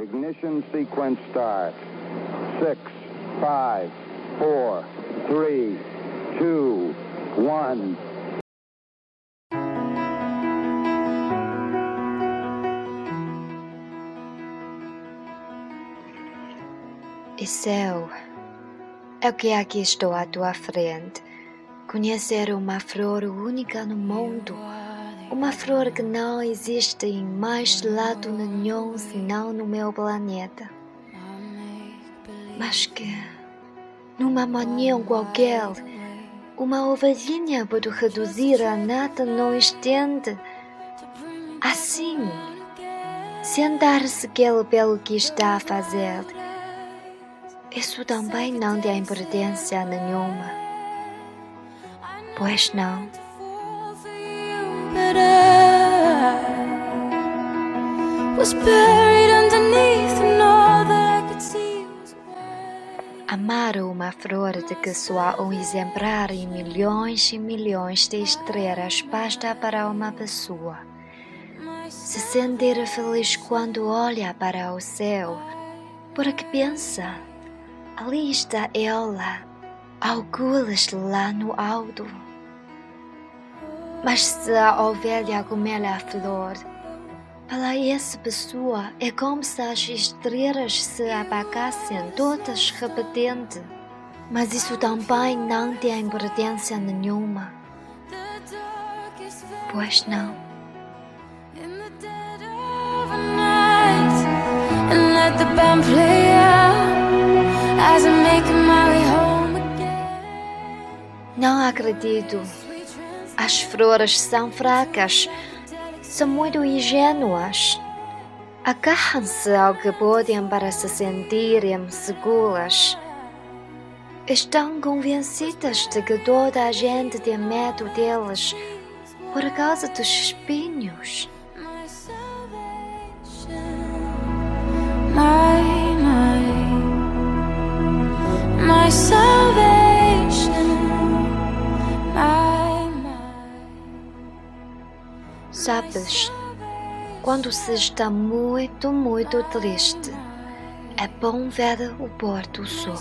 Ignition sequence start. Six, five, four, three, two, one. E céu, é o que aqui estou à tua frente. Conhecer uma flor única no mundo. Uma flor que não existe em mais lado nenhum senão no meu planeta. Mas que, numa manhã qualquer, uma ovelhinha pode reduzir a nada no instante. Assim, sem dar sequer pelo que está a fazer. Isso também não tem importância nenhuma. Pois não. But I was buried underneath and all that I could see was Amar uma flor de que só um exemplar em milhões e milhões de estrelas basta para uma pessoa. Se sentir feliz quando olha para o céu, porque pensa, ali está ela, algures lá no alto. Mas se a ovelha comer a flor, para essa pessoa é como se as estrelas se apagassem todas repetente. Mas isso também não tem importância nenhuma. Pois não. Não acredito. As flores são fracas, são muito ingênuas. Agarram-se ao que podem para se sentirem seguras. Estão convencidas de que toda a gente tem medo delas por causa dos espinhos. Quando se está muito, muito triste, é bom ver o pôr do sol.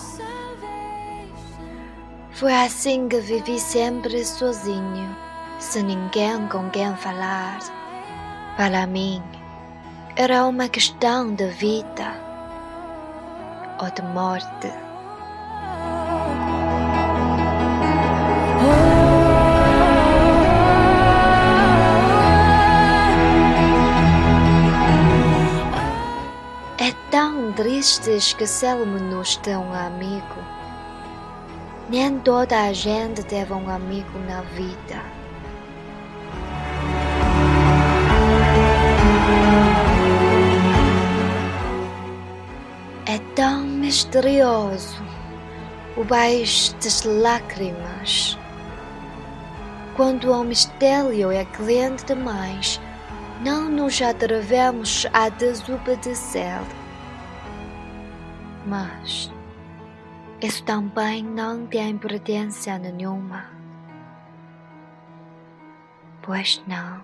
Foi assim que vivi sempre sozinho, sem ninguém com quem falar. Para mim, era uma questão de vida ou de morte. Tão triste esquecermos de um amigo. Nem toda a gente teve um amigo na vida. É tão misterioso o país das lágrimas. Quando o mistério é grande demais, não nos atrevemos a desobedecer. Mas isso também não tem importância nenhuma. Pois não.